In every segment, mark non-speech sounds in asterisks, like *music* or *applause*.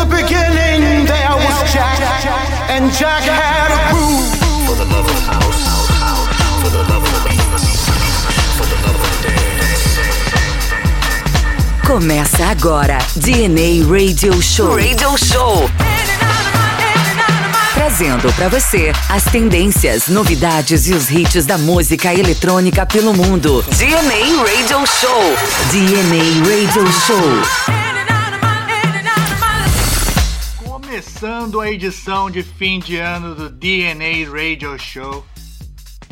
the beginning, there was Jack, and Jack had a groove. For the love of house, for the love of for the love of dance. Começa agora DNA Radio Show. Radio Show. Trazendo para você as tendências, novidades e os hits da música eletrônica pelo mundo. DNA Radio Show. DNA Radio Show. Começando a edição de fim de ano do DNA Radio Show.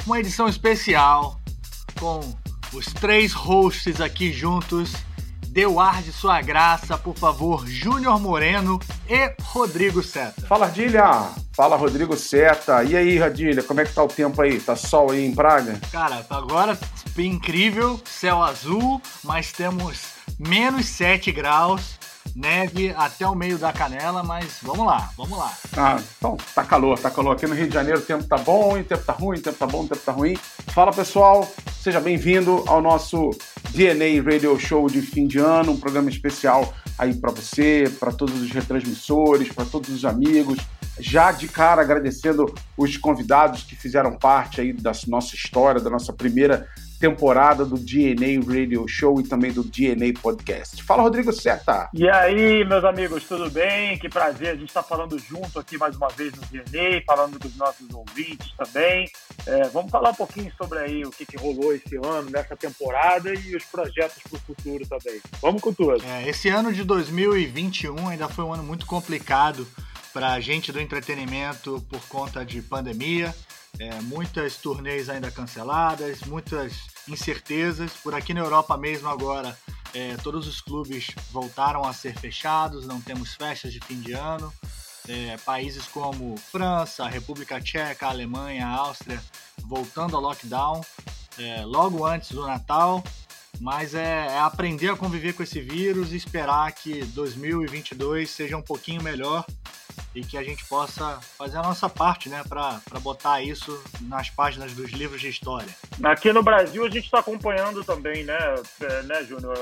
Uma edição especial com os três hosts aqui juntos. Dê o ar de sua graça, por favor, Júnior Moreno e Rodrigo Seta. Fala, Ardilha! Fala, Rodrigo Seta. E aí, Radilha, como é que tá o tempo aí? Tá sol aí em Praga? Cara, agora incrível, céu azul, mas temos menos 7 graus neve até o meio da canela, mas vamos lá, vamos lá. Ah, então tá calor, tá calor. Aqui no Rio de Janeiro o tempo tá bom, o tempo tá ruim, o tempo tá bom, o tempo tá ruim. Fala pessoal, seja bem-vindo ao nosso DNA Radio Show de fim de ano, um programa especial aí para você, para todos os retransmissores, para todos os amigos. Já de cara agradecendo os convidados que fizeram parte aí da nossa história, da nossa primeira temporada do DNA Radio Show e também do DNA Podcast. Fala, Rodrigo Seta. E aí, meus amigos, tudo bem? Que prazer a gente estar tá falando junto aqui mais uma vez no DNA, falando dos nossos ouvintes também. É, vamos falar um pouquinho sobre aí o que, que rolou esse ano, nessa temporada e os projetos para o futuro também. Vamos com tudo. É, esse ano de 2021 ainda foi um ano muito complicado para a gente do entretenimento por conta de pandemia. É, muitas turnês ainda canceladas, muitas incertezas. Por aqui na Europa mesmo agora, é, todos os clubes voltaram a ser fechados, não temos festas de fim de ano. É, países como França, República Tcheca, Alemanha, Áustria, voltando ao lockdown é, logo antes do Natal. Mas é, é aprender a conviver com esse vírus e esperar que 2022 seja um pouquinho melhor e que a gente possa fazer a nossa parte, né, para botar isso nas páginas dos livros de história. Aqui no Brasil a gente está acompanhando também, né, é, né, Júnior,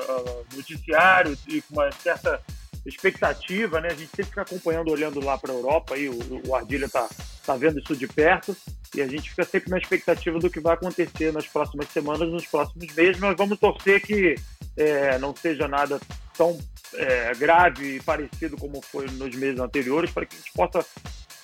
noticiário e com uma certa expectativa, né? A gente sempre fica acompanhando, olhando lá para a Europa, aí o, o Ardilha está tá vendo isso de perto e a gente fica sempre na expectativa do que vai acontecer nas próximas semanas, nos próximos meses. Nós vamos torcer que é, não seja nada tão é, grave e parecido como foi nos meses anteriores, para que a gente possa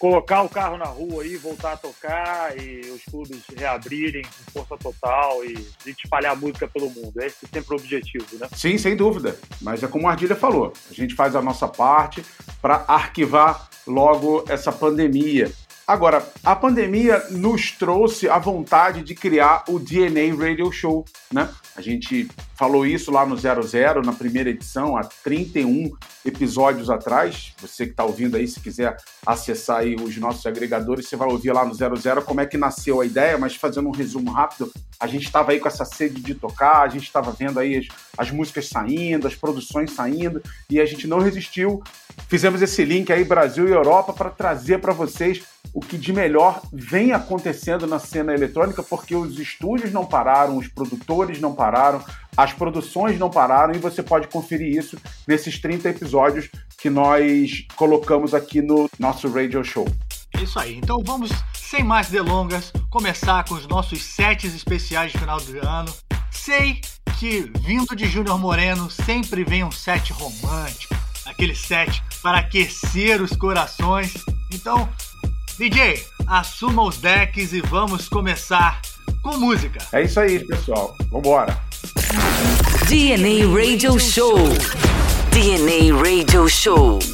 colocar o carro na rua e voltar a tocar e os clubes reabrirem com força total e a gente espalhar a música pelo mundo. Esse é sempre o objetivo, né? Sim, sem dúvida. Mas é como a Ardilha falou, a gente faz a nossa parte para arquivar logo essa pandemia. Agora, a pandemia nos trouxe a vontade de criar o DNA Radio Show, né? A gente falou isso lá no 00, na primeira edição, há 31 episódios atrás. Você que está ouvindo aí, se quiser acessar aí os nossos agregadores, você vai ouvir lá no 00 como é que nasceu a ideia, mas fazendo um resumo rápido, a gente estava aí com essa sede de tocar, a gente estava vendo aí as, as músicas saindo, as produções saindo, e a gente não resistiu. Fizemos esse link aí Brasil e Europa para trazer para vocês o que de melhor vem acontecendo na cena eletrônica, porque os estúdios não pararam, os produtores não pararam, as produções não pararam e você pode conferir isso nesses 30 episódios que nós colocamos aqui no nosso radio show. Isso aí, então vamos, sem mais delongas, começar com os nossos sets especiais de final do ano. Sei que, vindo de Júnior Moreno, sempre vem um set romântico, aquele set para aquecer os corações. Então, DJ, assuma os decks e vamos começar com música. É isso aí, pessoal. Vambora. DNA Radio Show. DNA Radio Show.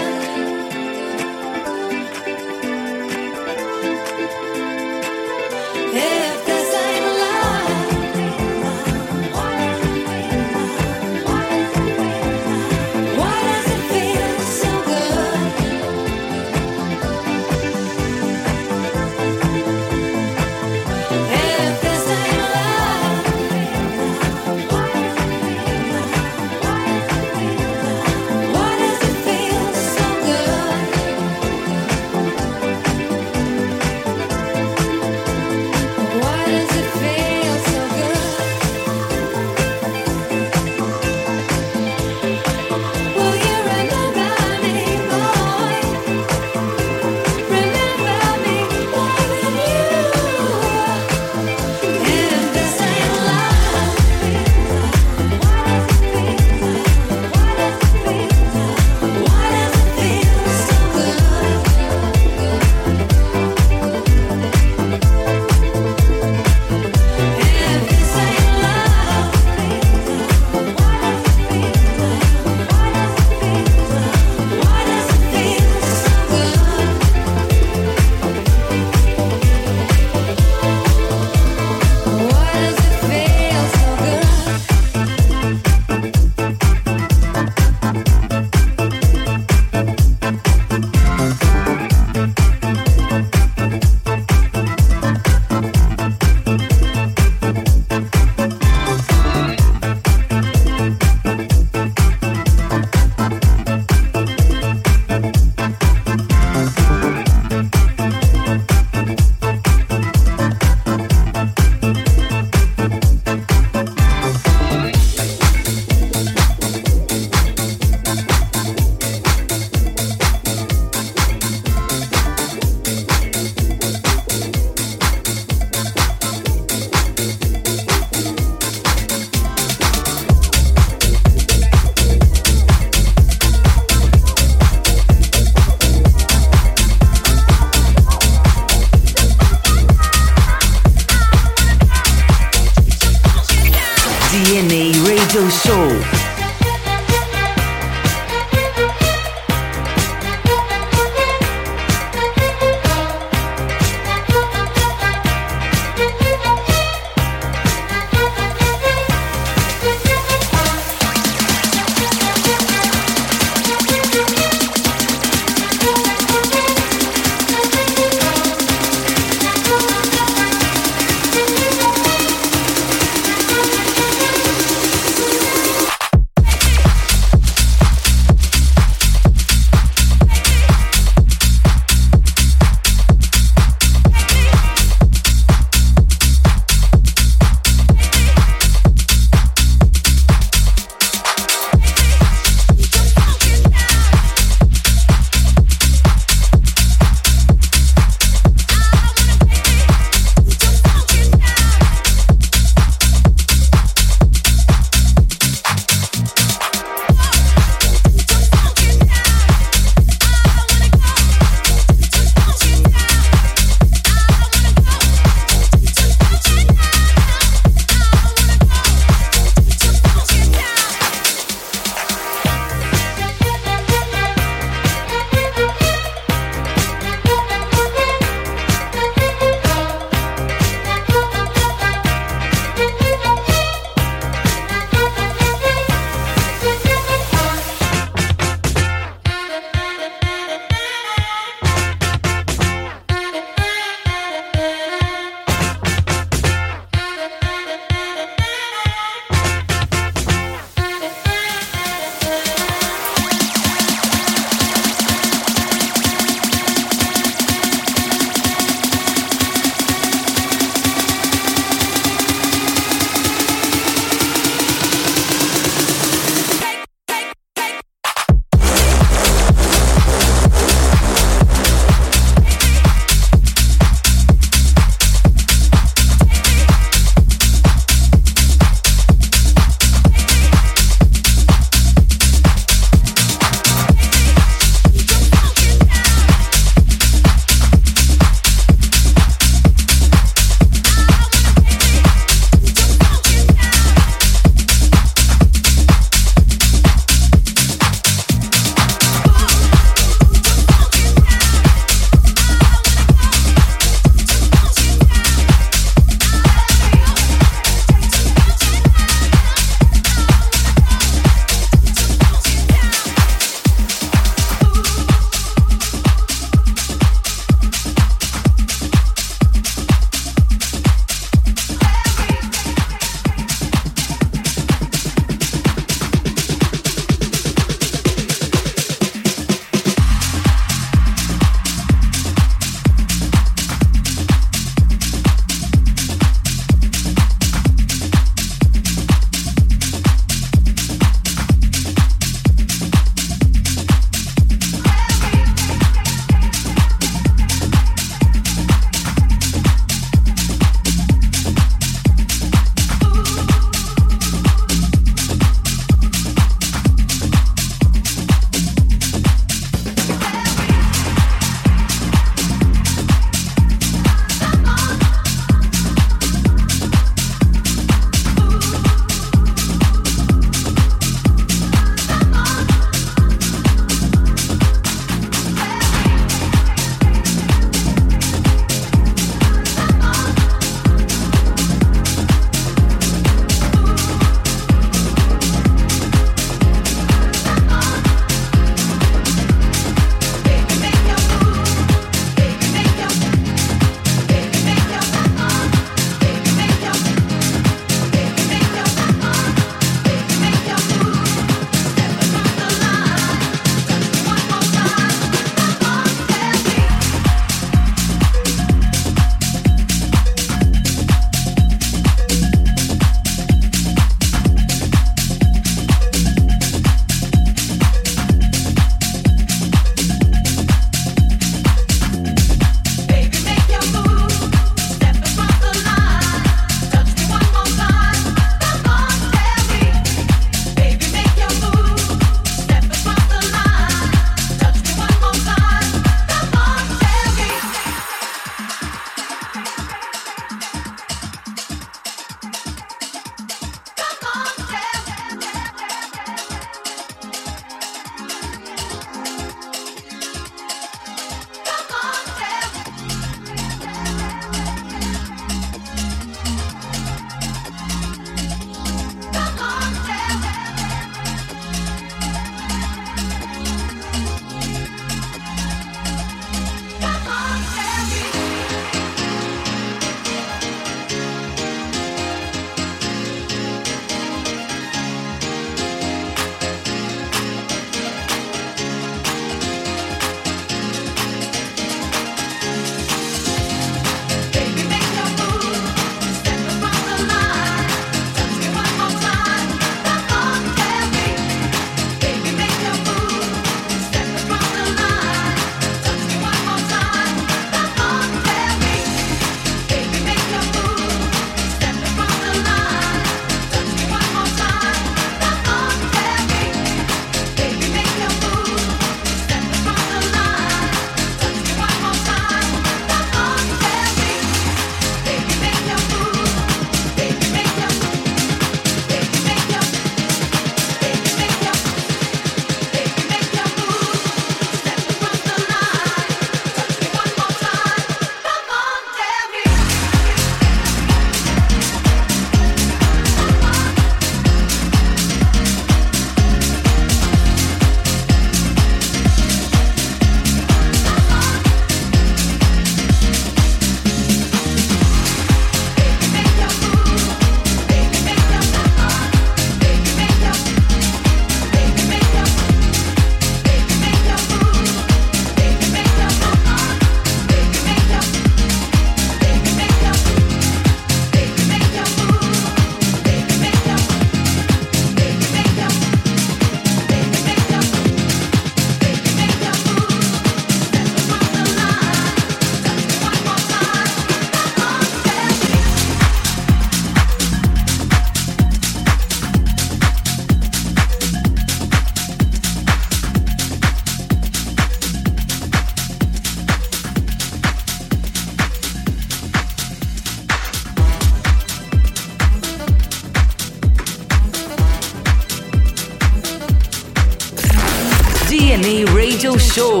Show.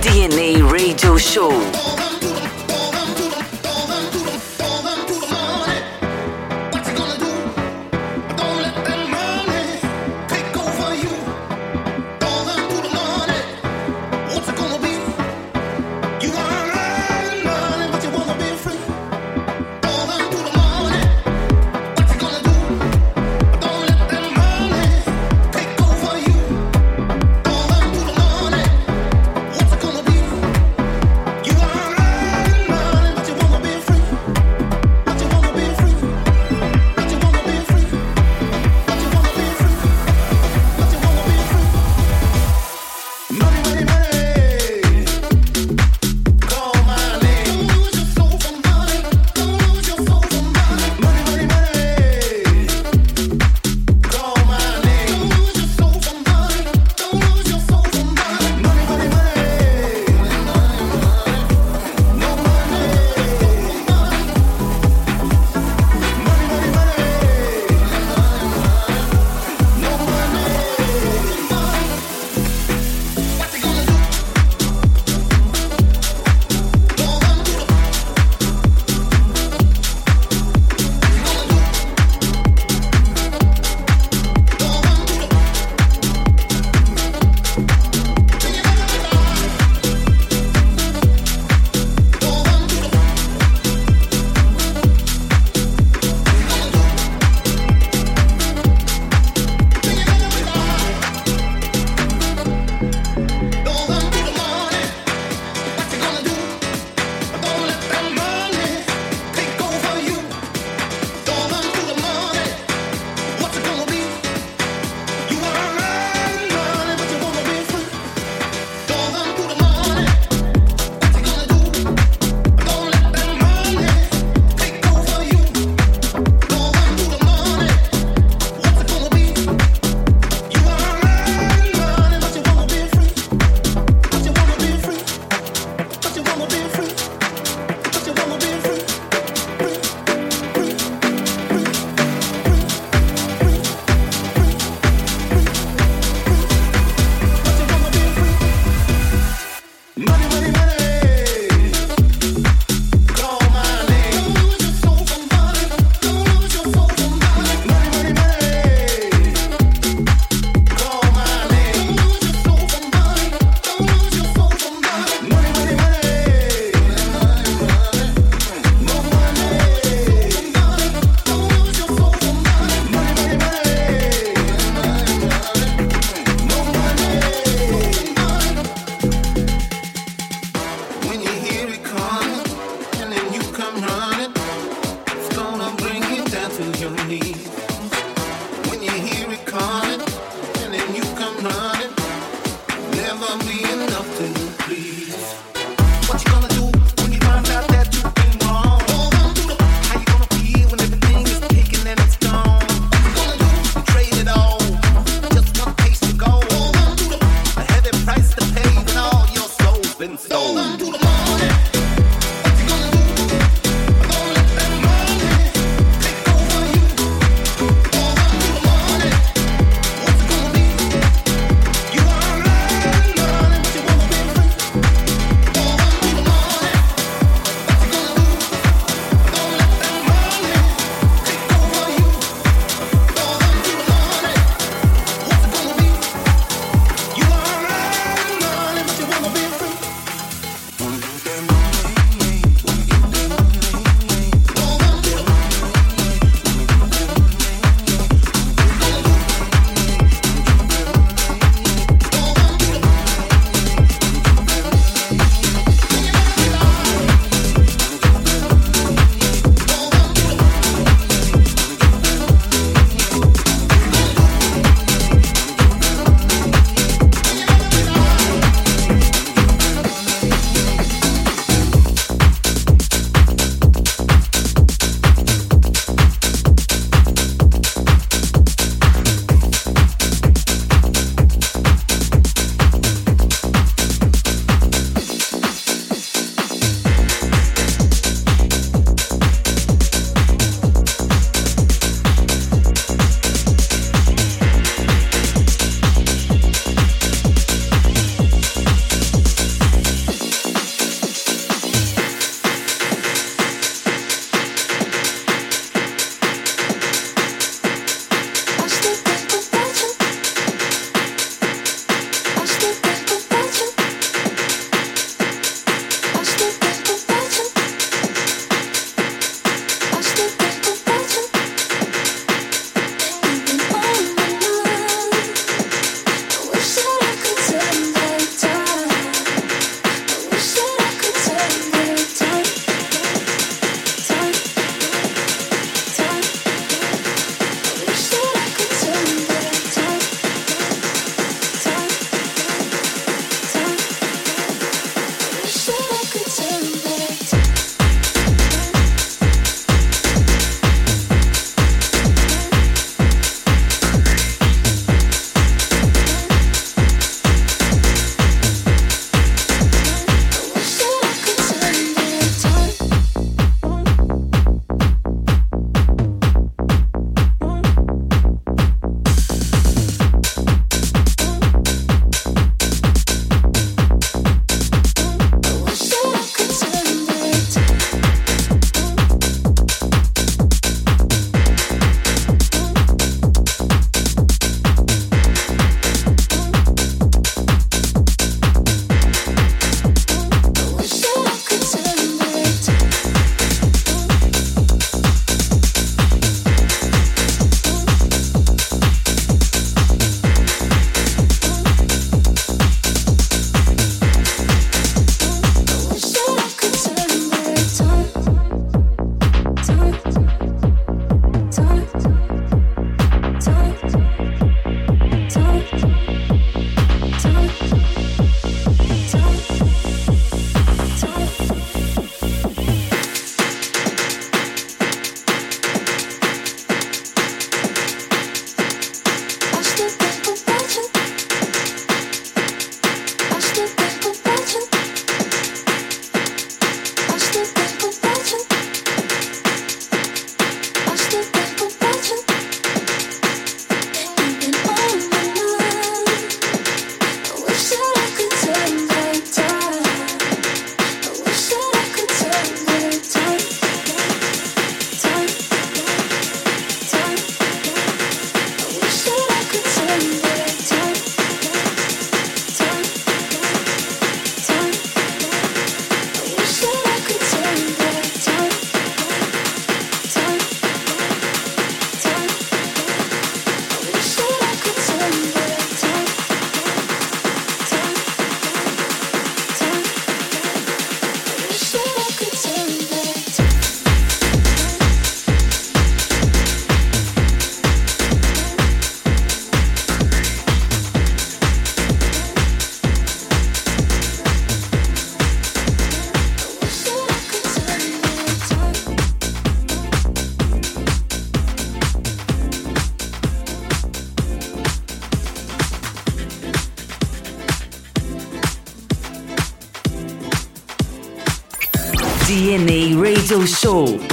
DNA Radio Show. Show.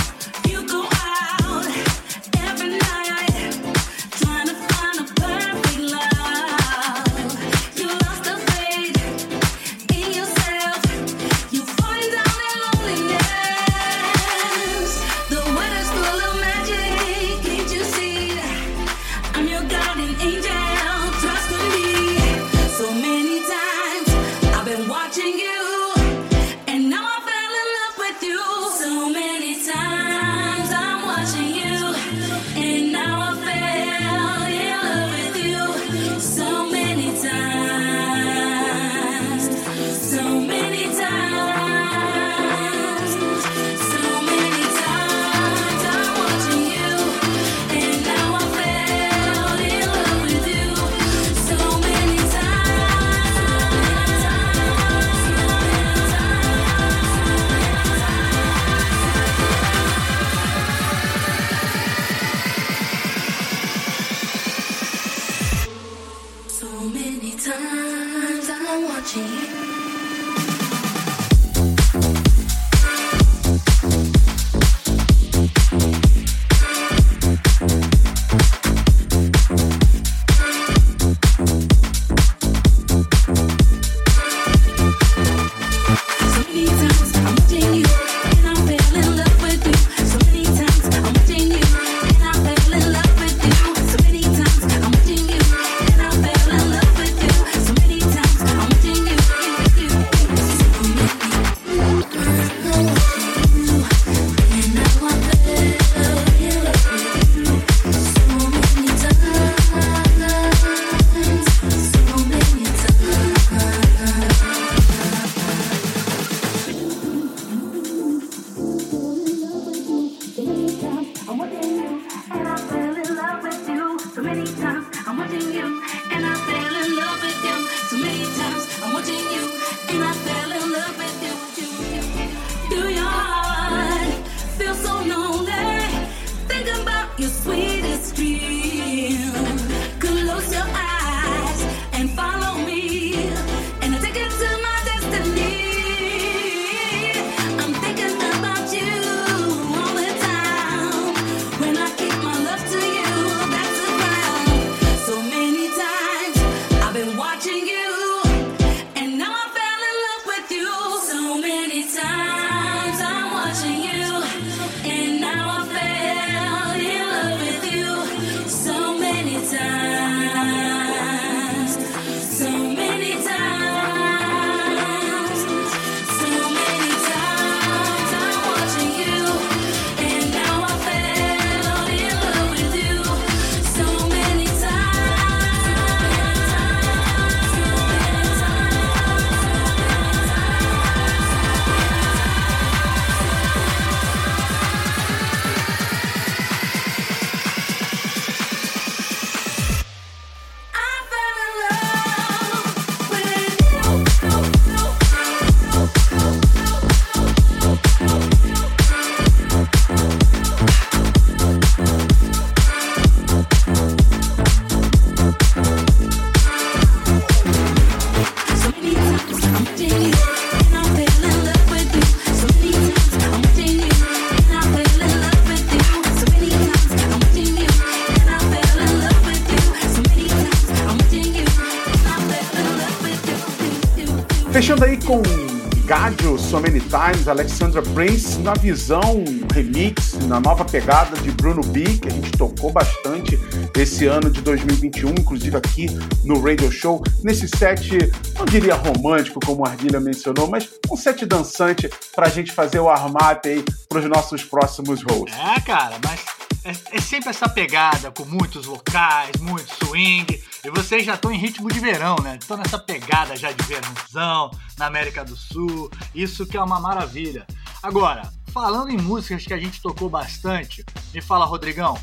So Many Times, Alexandra Prince, na visão remix, na nova pegada de Bruno B, que a gente tocou bastante esse ano de 2021, inclusive aqui no Radio Show, nesse set, não diria romântico, como a Ardilha mencionou, mas um set dançante pra gente fazer o armate aí pros nossos próximos hosts. É, cara, mas é, é sempre essa pegada, com muitos vocais, muito swing, vocês já estão em ritmo de verão, né? Estão nessa pegada já de verãozão na América do Sul. Isso que é uma maravilha. Agora, falando em músicas que a gente tocou bastante, me fala, Rodrigão,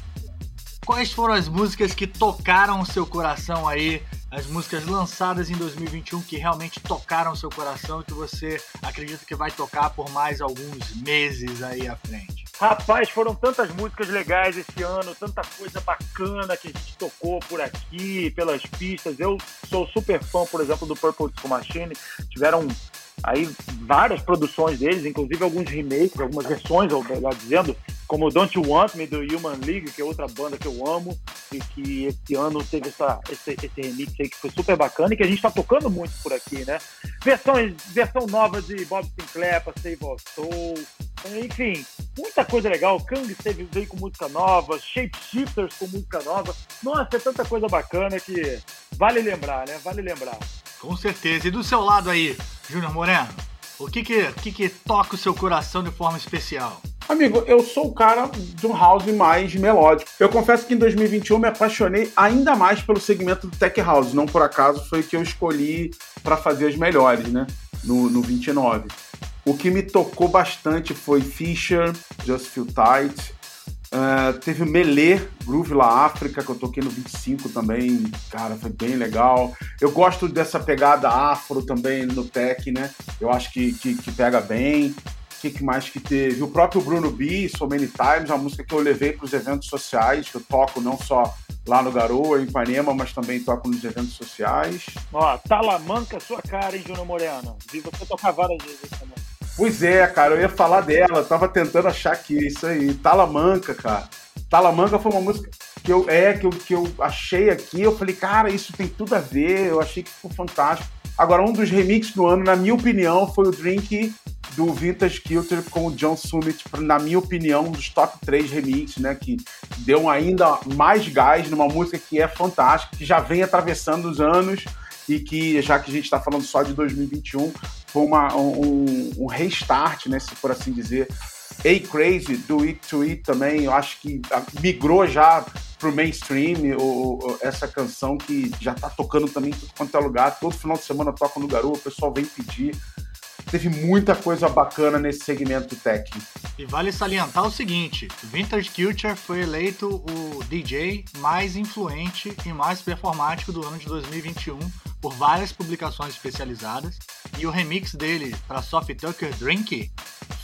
quais foram as músicas que tocaram o seu coração aí? As músicas lançadas em 2021 que realmente tocaram seu coração e que você acredita que vai tocar por mais alguns meses aí à frente? Rapaz, foram tantas músicas legais esse ano, tanta coisa bacana que a gente tocou por aqui, pelas pistas. Eu sou super fã, por exemplo, do Purple Disco Machine. Tiveram aí várias produções deles, inclusive alguns remakes, algumas versões, ou melhor dizendo, como Don't You Want Me do Human League, que é outra banda que eu amo e que esse ano teve essa, esse, esse remix aí que foi super bacana e que a gente está tocando muito por aqui, né? Versões, versão nova de Bob Sinclair para Save Our Soul, enfim, muita coisa legal. Kang teve, veio com música nova, Shapeshifters com música nova. Nossa, é tanta coisa bacana que vale lembrar, né? Vale lembrar. Com certeza. E do seu lado aí, Júnior Moreno, o que que, que que toca o seu coração de forma especial? Amigo, eu sou o cara de um house mais melódico. Eu confesso que em 2021 me apaixonei ainda mais pelo segmento do tech house. Não por acaso foi o que eu escolhi para fazer as melhores, né? No, no 29. O que me tocou bastante foi Fisher, Just Feel Tight, Uh, teve o Melê, Groove La África, que eu toquei no 25 também. Cara, foi bem legal. Eu gosto dessa pegada afro também no tech, né? Eu acho que, que, que pega bem. O que, que, mais que teve? O próprio Bruno B, So Many Times, uma música que eu levei para os eventos sociais, que eu toco não só lá no Garoa, em Ipanema, mas também toco nos eventos sociais. Ó, Talamanca, sua cara, hein, Júnior Moreno? Vi você tocar várias vezes também. Pois é, cara, eu ia falar dela, tava tentando achar que isso aí, Talamanca, cara. Talamanca foi uma música que eu é que eu, que eu achei aqui, eu falei, cara, isso tem tudo a ver, eu achei que ficou fantástico. Agora, um dos remixes do ano, na minha opinião, foi o Drink do Vintage Kilter com o John Summit, na minha opinião, um dos top 3 remixes, né? Que deu ainda mais gás numa música que é fantástica, que já vem atravessando os anos e que, já que a gente está falando só de 2021, foi uma, um, um restart, né, se por assim dizer. A Crazy, do It to It também, eu acho que migrou já pro mainstream, o, essa canção que já tá tocando também em tudo quanto é lugar, todo final de semana toca no Garoto, o pessoal vem pedir. Teve muita coisa bacana nesse segmento técnico. E vale salientar o seguinte: Vintage Culture foi eleito o DJ mais influente e mais performático do ano de 2021 por várias publicações especializadas, e o remix dele para Soft Tucker Drink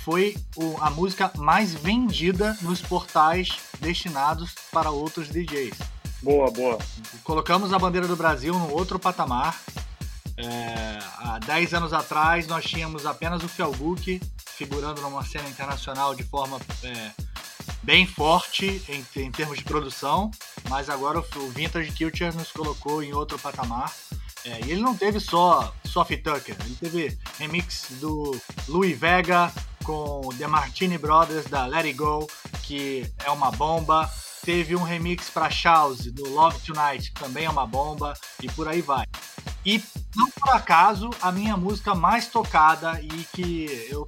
foi o, a música mais vendida nos portais destinados para outros DJs. Boa, boa. Colocamos a bandeira do Brasil no outro patamar. É, há 10 anos atrás nós tínhamos apenas o Felguk figurando numa cena internacional de forma é, bem forte em, em, termos de produção, mas agora o, o Vintage Culture nos colocou em outro patamar. É, e ele não teve só Soft Tucker, ele teve remix do Louis Vega com The Martini Brothers da Let It Go, que é uma bomba. Teve um remix para Charles do Love Tonight, que também é uma bomba, e por aí vai. E não por acaso a minha música mais tocada e que eu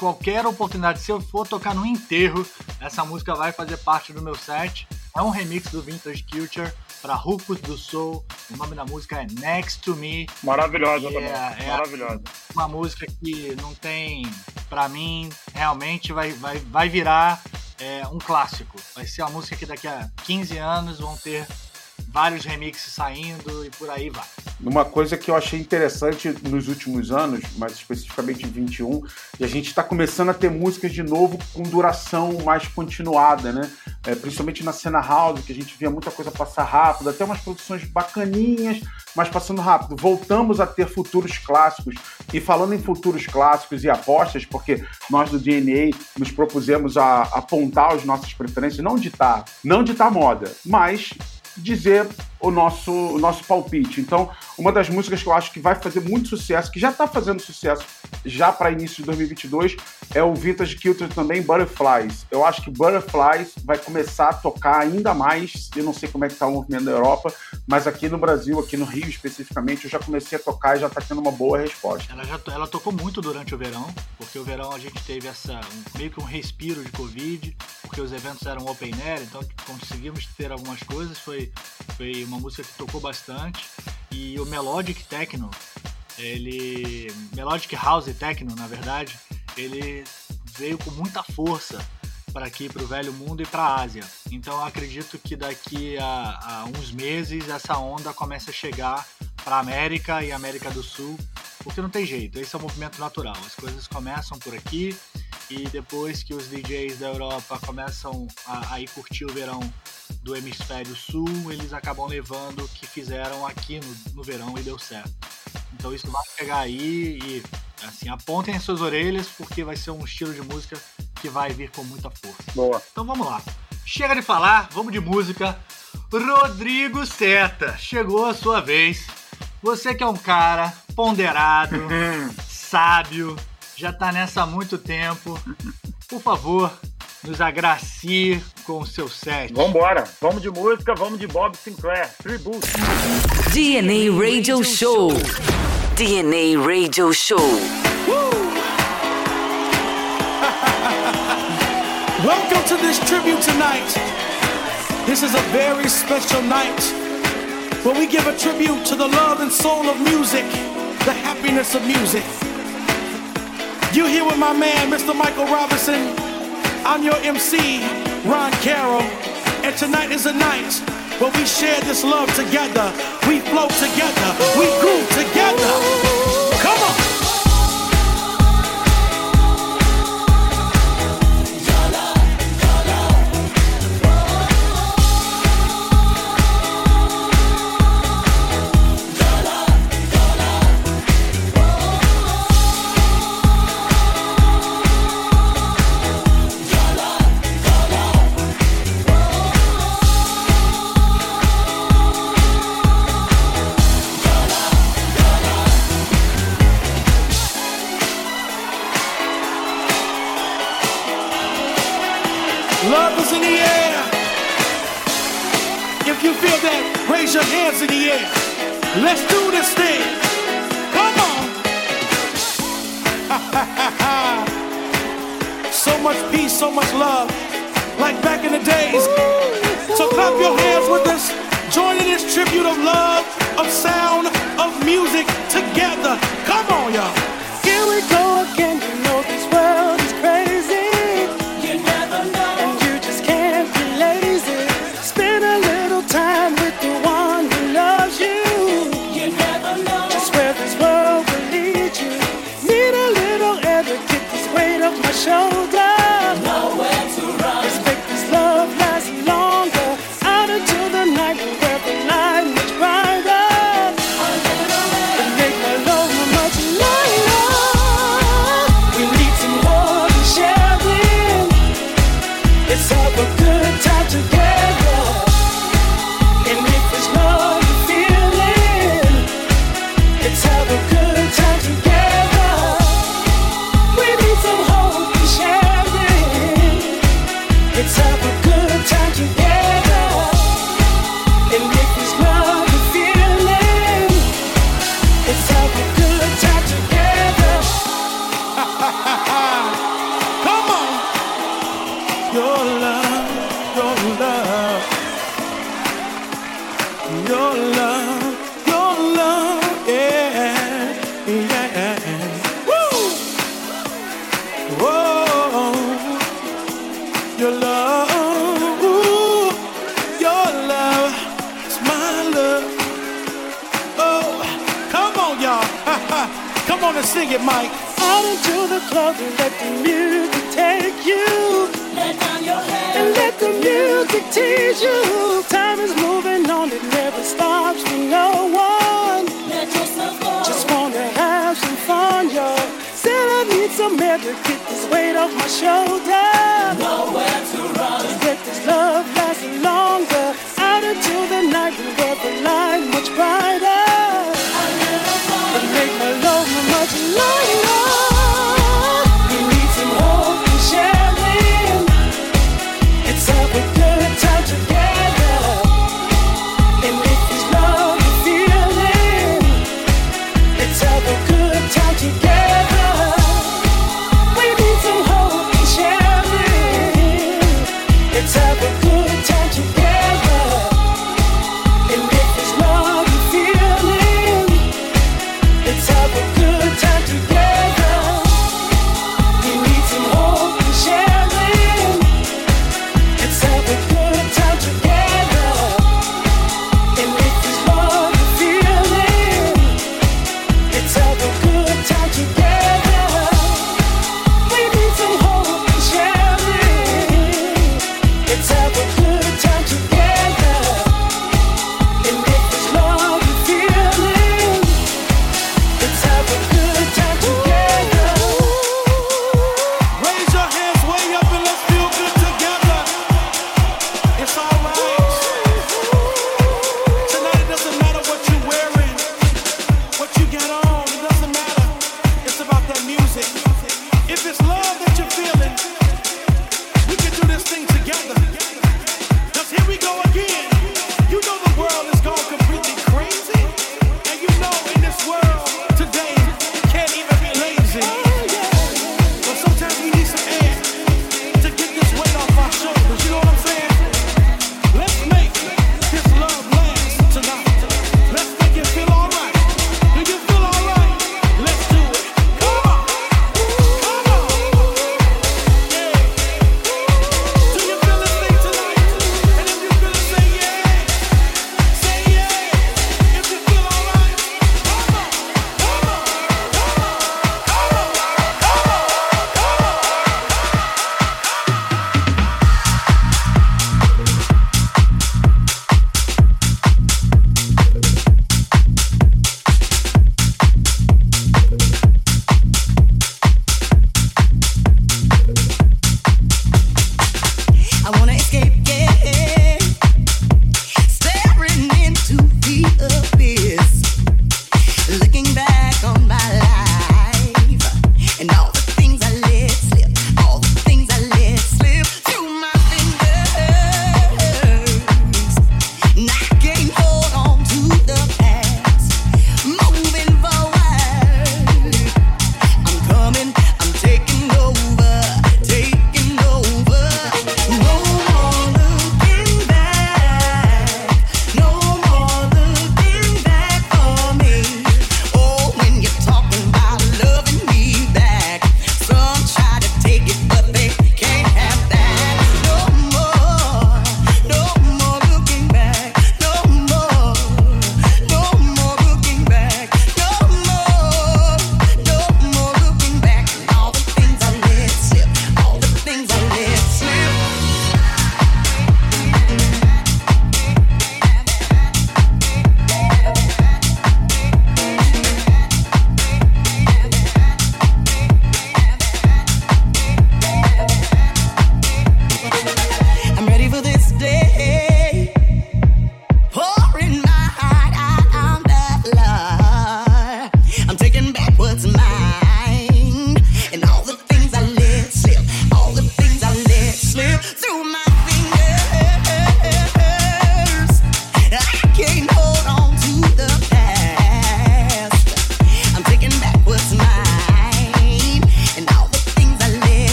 qualquer oportunidade, se eu for tocar no enterro, essa música vai fazer parte do meu set. É um remix do Vintage Culture para Rufus do Soul. O nome da música é Next to Me. Maravilhosa também. É, é Maravilhosa. Uma música que não tem, para mim, realmente vai, vai, vai virar é, um clássico. Vai ser uma música que daqui a 15 anos vão ter vários remixes saindo e por aí vai. Uma coisa que eu achei interessante nos últimos anos, mais especificamente em 21, e a gente está começando a ter músicas de novo com duração mais continuada, né? É, principalmente na cena house, que a gente via muita coisa passar rápido, até umas produções bacaninhas, mas passando rápido. Voltamos a ter futuros clássicos. E falando em futuros clássicos e apostas, porque nós do DNA nos propusemos a apontar as nossas preferências, não ditar, não ditar moda, mas dizer o nosso, o nosso palpite. Então, uma das músicas que eu acho que vai fazer muito sucesso, que já está fazendo sucesso já para início de 2022, é o Vintage Kilter também, Butterflies. Eu acho que Butterflies vai começar a tocar ainda mais. Eu não sei como é que está o movimento da Europa, mas aqui no Brasil, aqui no Rio especificamente, eu já comecei a tocar e já está tendo uma boa resposta. Ela, já, ela tocou muito durante o verão, porque o verão a gente teve essa meio que um respiro de Covid, porque os eventos eram open air, então conseguimos ter algumas coisas. Foi, foi uma música que tocou bastante. E o Melodic Techno, ele. Melodic House Techno, na verdade, ele veio com muita força para aqui, para o velho mundo e para a Ásia. Então acredito que daqui a, a, uns meses essa onda começa a chegar para a América e América do Sul, porque não tem jeito, esse é um movimento natural. As coisas começam por aqui e depois que os DJs da Europa começam a, a ir curtir o verão do hemisfério sul, eles acabam levando o que fizeram aqui no, no verão e deu certo. Então isso vai chegar aí e Assim, apontem as suas orelhas porque vai ser um estilo de música que vai vir com muita força. Boa. Então vamos lá. Chega de falar, vamos de música. Rodrigo Seta, chegou a sua vez. Você que é um cara ponderado, *laughs* sábio, já tá nessa há muito tempo. Por favor, nos agracie com o seu set. Vambora. Vamos de música, vamos de Bob Sinclair. Tribute. DNA Radio Show. DNA Radio Show. *laughs* Welcome to this tribute tonight. This is a very special night where we give a tribute to the love and soul of music, the happiness of music. You here with my man, Mr. Michael Robinson. I'm your MC, Ron Carroll. And tonight is a night where we share this love together. We flow together. We groove together. Raise your hands in the air. Let's do this thing. Come on. *laughs* so much peace, so much love. Like back in the days. So clap your hands with us. Join in this tribute of love, of sound, of music together. Come on, y'all. Here we go again.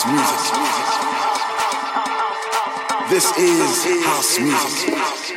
house music. This is house music.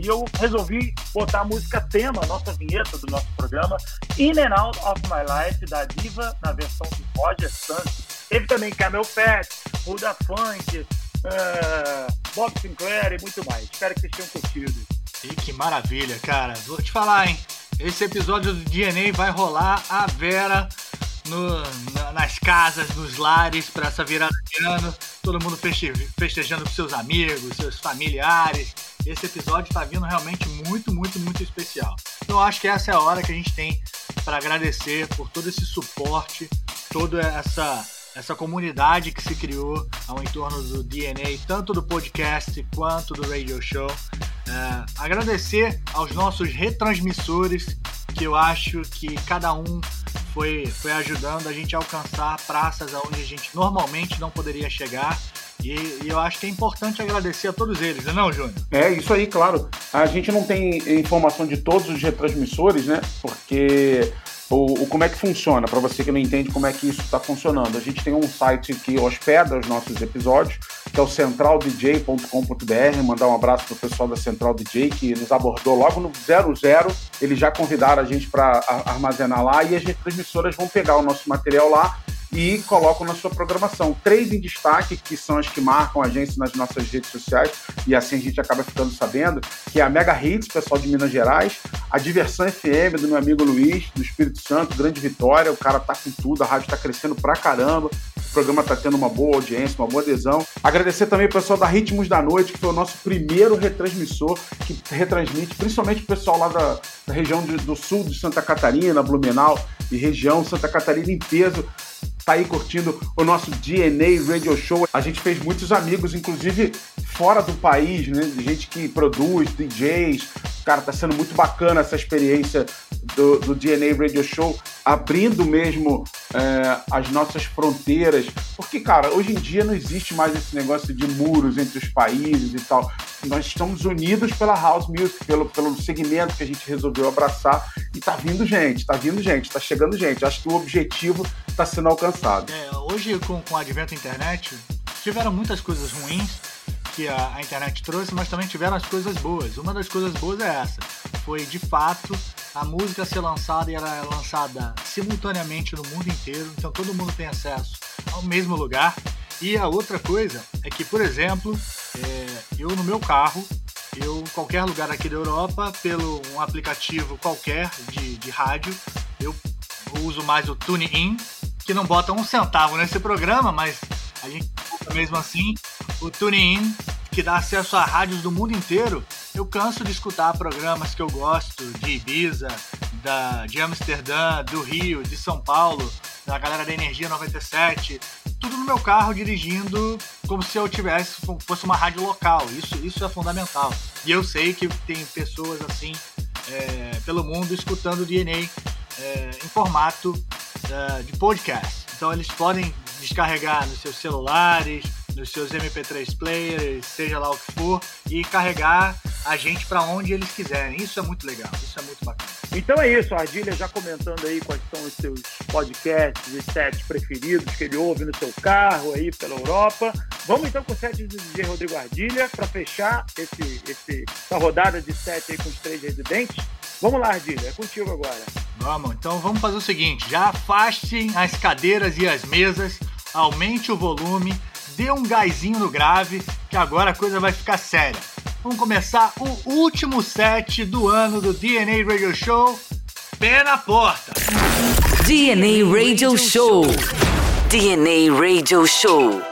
E eu resolvi botar a música tema, a nossa vinheta do nosso programa, In and Out of My Life, da Diva, na versão de Roger Santos. Teve também Camel Fat, Ruda Funk, eh, Bob Sinclair e muito mais. Espero que vocês tenham curtido. E que maravilha, cara. Vou te falar, hein? Esse episódio do DNA vai rolar a Vera no- na- nas casas, nos lares, para essa virada de ano. Todo mundo feste- festejando com seus amigos, seus familiares. Esse episódio está vindo realmente muito, muito, muito especial. Então, eu acho que essa é a hora que a gente tem para agradecer por todo esse suporte, toda essa essa comunidade que se criou ao entorno do DNA, tanto do podcast quanto do radio show. É, agradecer aos nossos retransmissores, que eu acho que cada um foi, foi ajudando a gente a alcançar praças onde a gente normalmente não poderia chegar. E, e eu acho que é importante agradecer a todos eles, não é não, Júnior? É, isso aí, claro. A gente não tem informação de todos os retransmissores, né? Porque o, o- como é que funciona, para você que não entende como é que isso está funcionando. A gente tem um site que hospeda os nossos episódios, que é o centraldj.com.br. Mandar um abraço pro pessoal da Central DJ que nos abordou logo no 00. Eles já convidaram a gente para armazenar lá e as retransmissoras vão pegar o nosso material lá e colocam na sua programação. Três em destaque, que são as que marcam a gente nas nossas redes sociais, e assim a gente acaba ficando sabendo, que é a Mega Hits, pessoal de Minas Gerais, a Diversão FM do meu amigo Luiz, do Espírito Santo, grande vitória, o cara tá com tudo, a rádio tá crescendo pra caramba, o programa tá tendo uma boa audiência, uma boa adesão. Agradecer também o pessoal da Ritmos da Noite, que foi o nosso primeiro retransmissor, que retransmite, principalmente o pessoal lá da, da região de- do sul de Santa Catarina, Blumenau e região Santa Catarina em peso, tá aí curtindo o nosso DNA Radio Show. A gente fez muitos amigos, inclusive fora do país, né? Gente que produz, DJs. Cara, tá sendo muito bacana essa experiência do, do DNA Radio Show, abrindo mesmo é, as nossas fronteiras. Porque, cara, hoje em dia não existe mais esse negócio de muros entre os países e tal. Nós estamos unidos pela house music, pelo, pelo segmento que a gente resolveu abraçar. E tá vindo gente, tá vindo gente, tá chegando gente. Acho que o objetivo tá sendo alcançado. É, hoje, com, com o advento da internet, tiveram muitas coisas ruins que a, a internet trouxe, mas também tiveram as coisas boas. Uma das coisas boas é essa. Foi, de fato, a música ser lançada e ela é lançada simultaneamente no mundo inteiro, então todo mundo tem acesso ao mesmo lugar. E a outra coisa é que, por exemplo, é, eu no meu carro, eu, qualquer lugar aqui da Europa, pelo um aplicativo qualquer de, de rádio, eu uso mais o TuneIn, que não bota um centavo nesse programa, mas a gente mesmo assim o TuneIn, que dá acesso a rádios do mundo inteiro. Eu canso de escutar programas que eu gosto, de Ibiza, da, de Amsterdã, do Rio, de São Paulo, da galera da Energia 97, tudo no meu carro dirigindo como se eu tivesse fosse uma rádio local. Isso, isso é fundamental. E eu sei que tem pessoas assim é, pelo mundo escutando o DNA é, em formato é, de podcast. Então eles podem descarregar nos seus celulares, nos seus MP3 players, seja lá o que for, e carregar a gente para onde eles quiserem. Isso é muito legal, isso é muito bacana. Então é isso, Ardilha já comentando aí quais são os seus podcasts e sets preferidos que ele ouve no seu carro aí pela Europa. Vamos então com o set do DJ Rodrigo Ardilha para fechar esse, esse, essa rodada de set aí com os três residentes. Vamos lá, Ardilha, é contigo agora. Vamos, então vamos fazer o seguinte: já afastem as cadeiras e as mesas, aumente o volume, dê um gásinho no grave, que agora a coisa vai ficar séria. Vamos começar o último set do ano do DNA Radio Show. Pé na porta! DNA Radio Show. DNA Radio Show.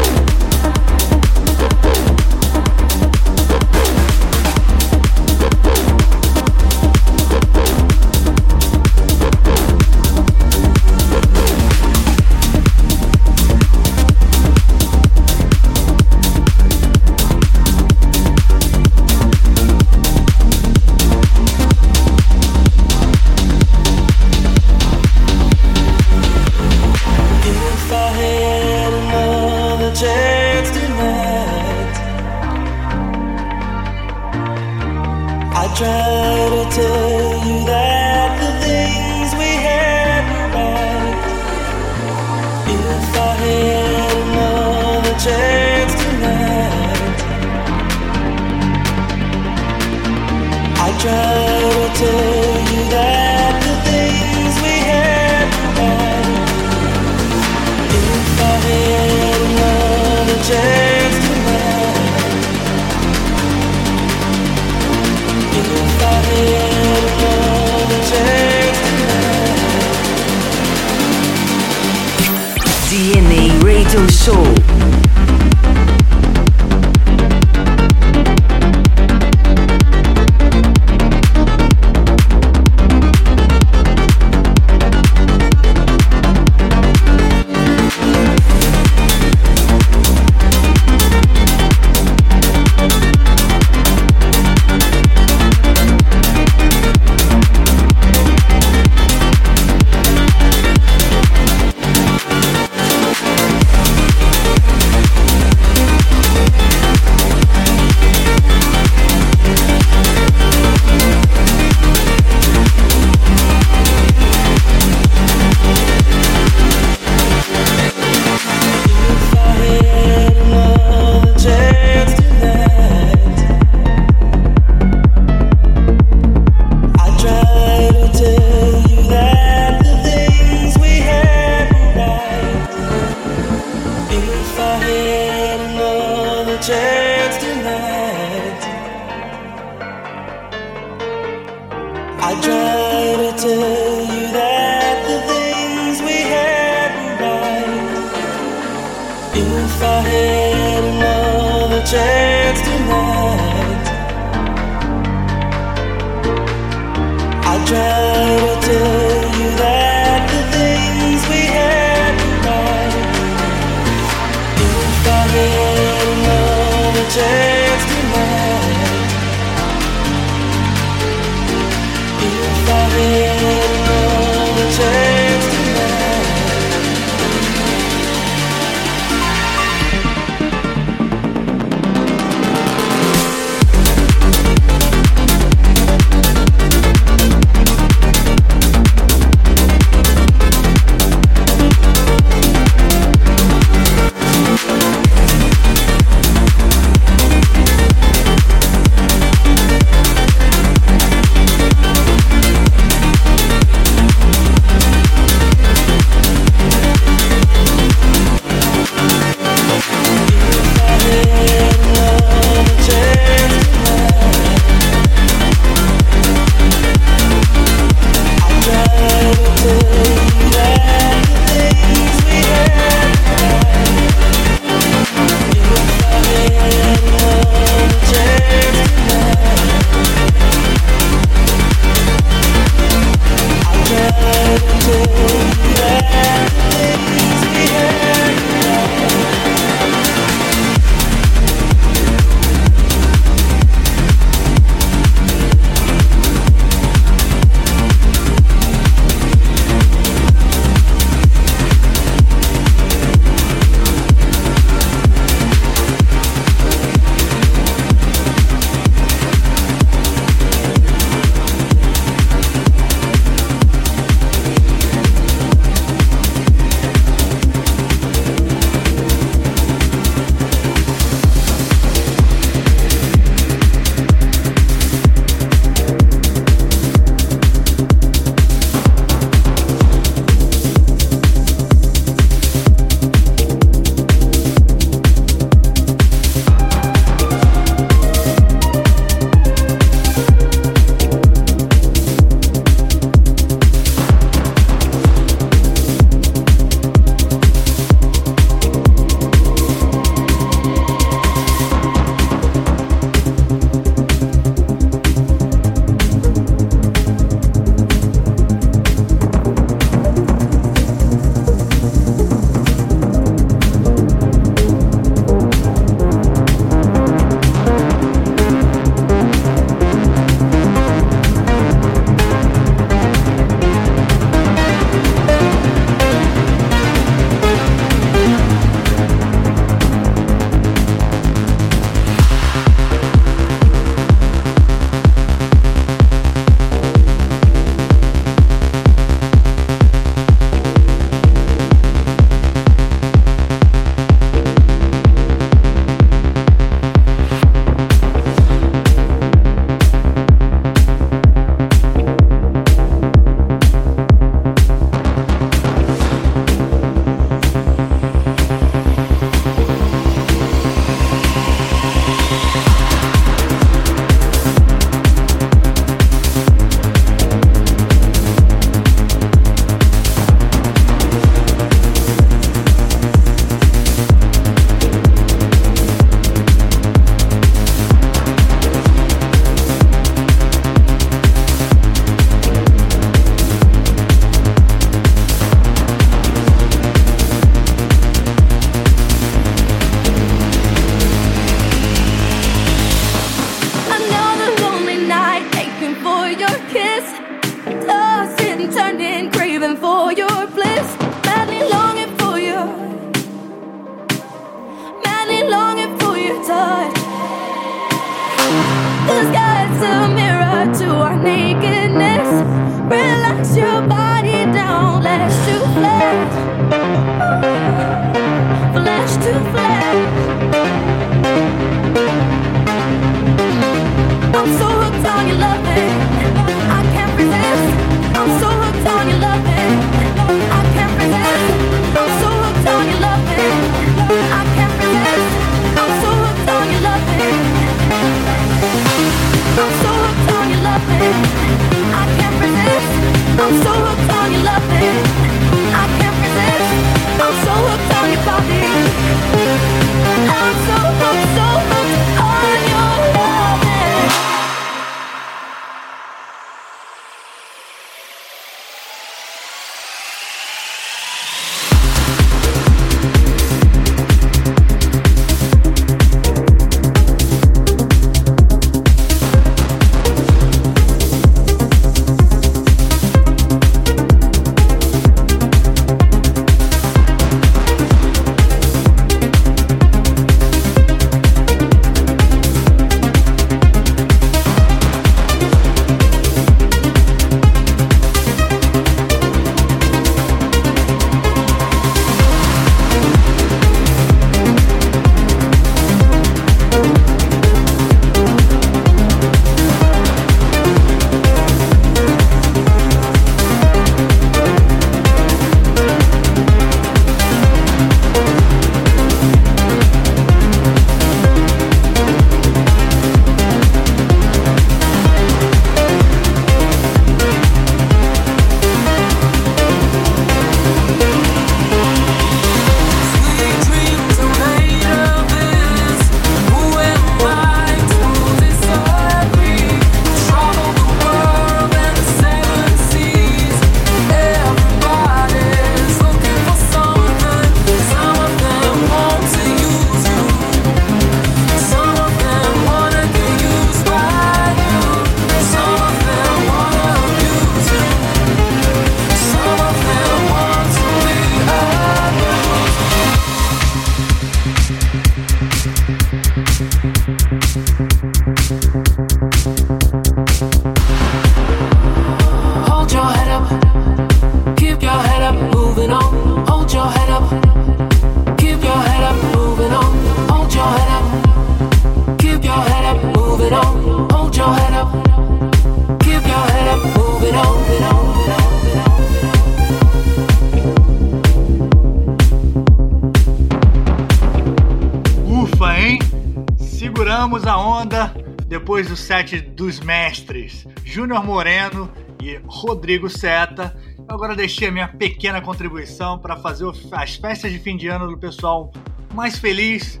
Júnior Moreno e Rodrigo Seta. Agora deixei a minha pequena contribuição para fazer as festas de fim de ano do pessoal mais feliz,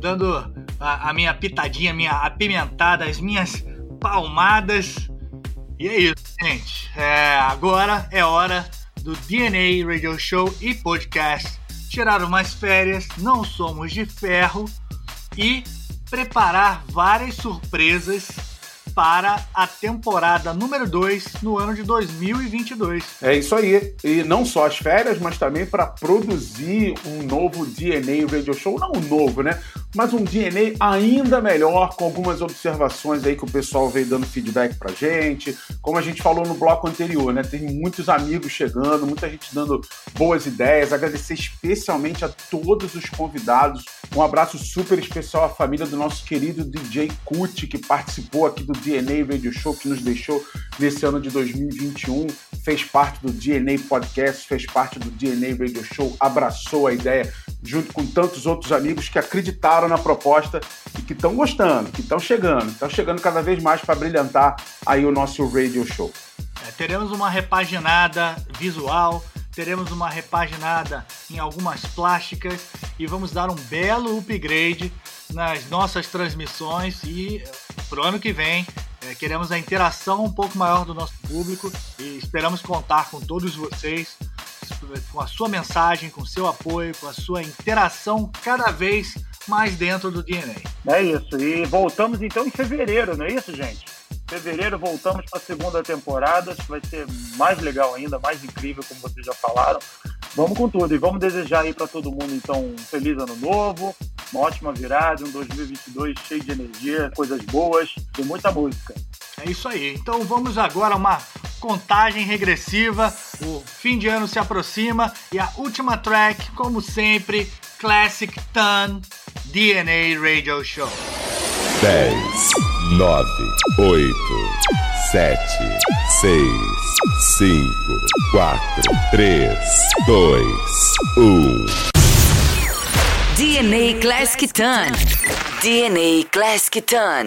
dando a, a minha pitadinha, a minha apimentada, as minhas palmadas. E é isso, gente. É, agora é hora do DNA Radio Show e Podcast. Tirar umas férias, não somos de ferro e preparar várias surpresas para a temporada número 2 no ano de 2022. É isso aí. E não só as férias, mas também para produzir um novo DNA Radio Show. Não um novo, né? Mas um DNA ainda melhor, com algumas observações aí que o pessoal veio dando feedback pra gente. Como a gente falou no bloco anterior, né? Tem muitos amigos chegando, muita gente dando boas ideias. Agradecer especialmente a todos os convidados. Um abraço super especial à família do nosso querido DJ Kuti, que participou aqui do DNA Radio Show, que nos deixou nesse ano de 2021, fez parte do DNA Podcast, fez parte do DNA Radio Show, abraçou a ideia junto com tantos outros amigos que acreditaram na proposta e que estão gostando, que estão chegando, estão chegando cada vez mais para brilhantar aí o nosso radio show. É, teremos uma repaginada visual, teremos uma repaginada em algumas plásticas e vamos dar um belo upgrade nas nossas transmissões e para o ano que vem é, queremos a interação um pouco maior do nosso público e esperamos contar com todos vocês, com a sua mensagem, com o seu apoio, com a sua interação cada vez mais dentro do DNA. É isso. E voltamos então em fevereiro, não é isso, gente? Fevereiro voltamos para a segunda temporada, que vai ser mais legal ainda, mais incrível, como vocês já falaram. Vamos com tudo e vamos desejar aí para todo mundo então um feliz ano novo, uma ótima virada, um 2022 cheio de energia, coisas boas e muita música. É isso aí. Então vamos agora a uma contagem regressiva. O fim de ano se aproxima e a última track, como sempre, Classic Ton DNA Radio Show. 10, 9, 8, 7, 6, 5, 4, 3, 2, 1. DNA Classic Ton. DNA Classic Ton.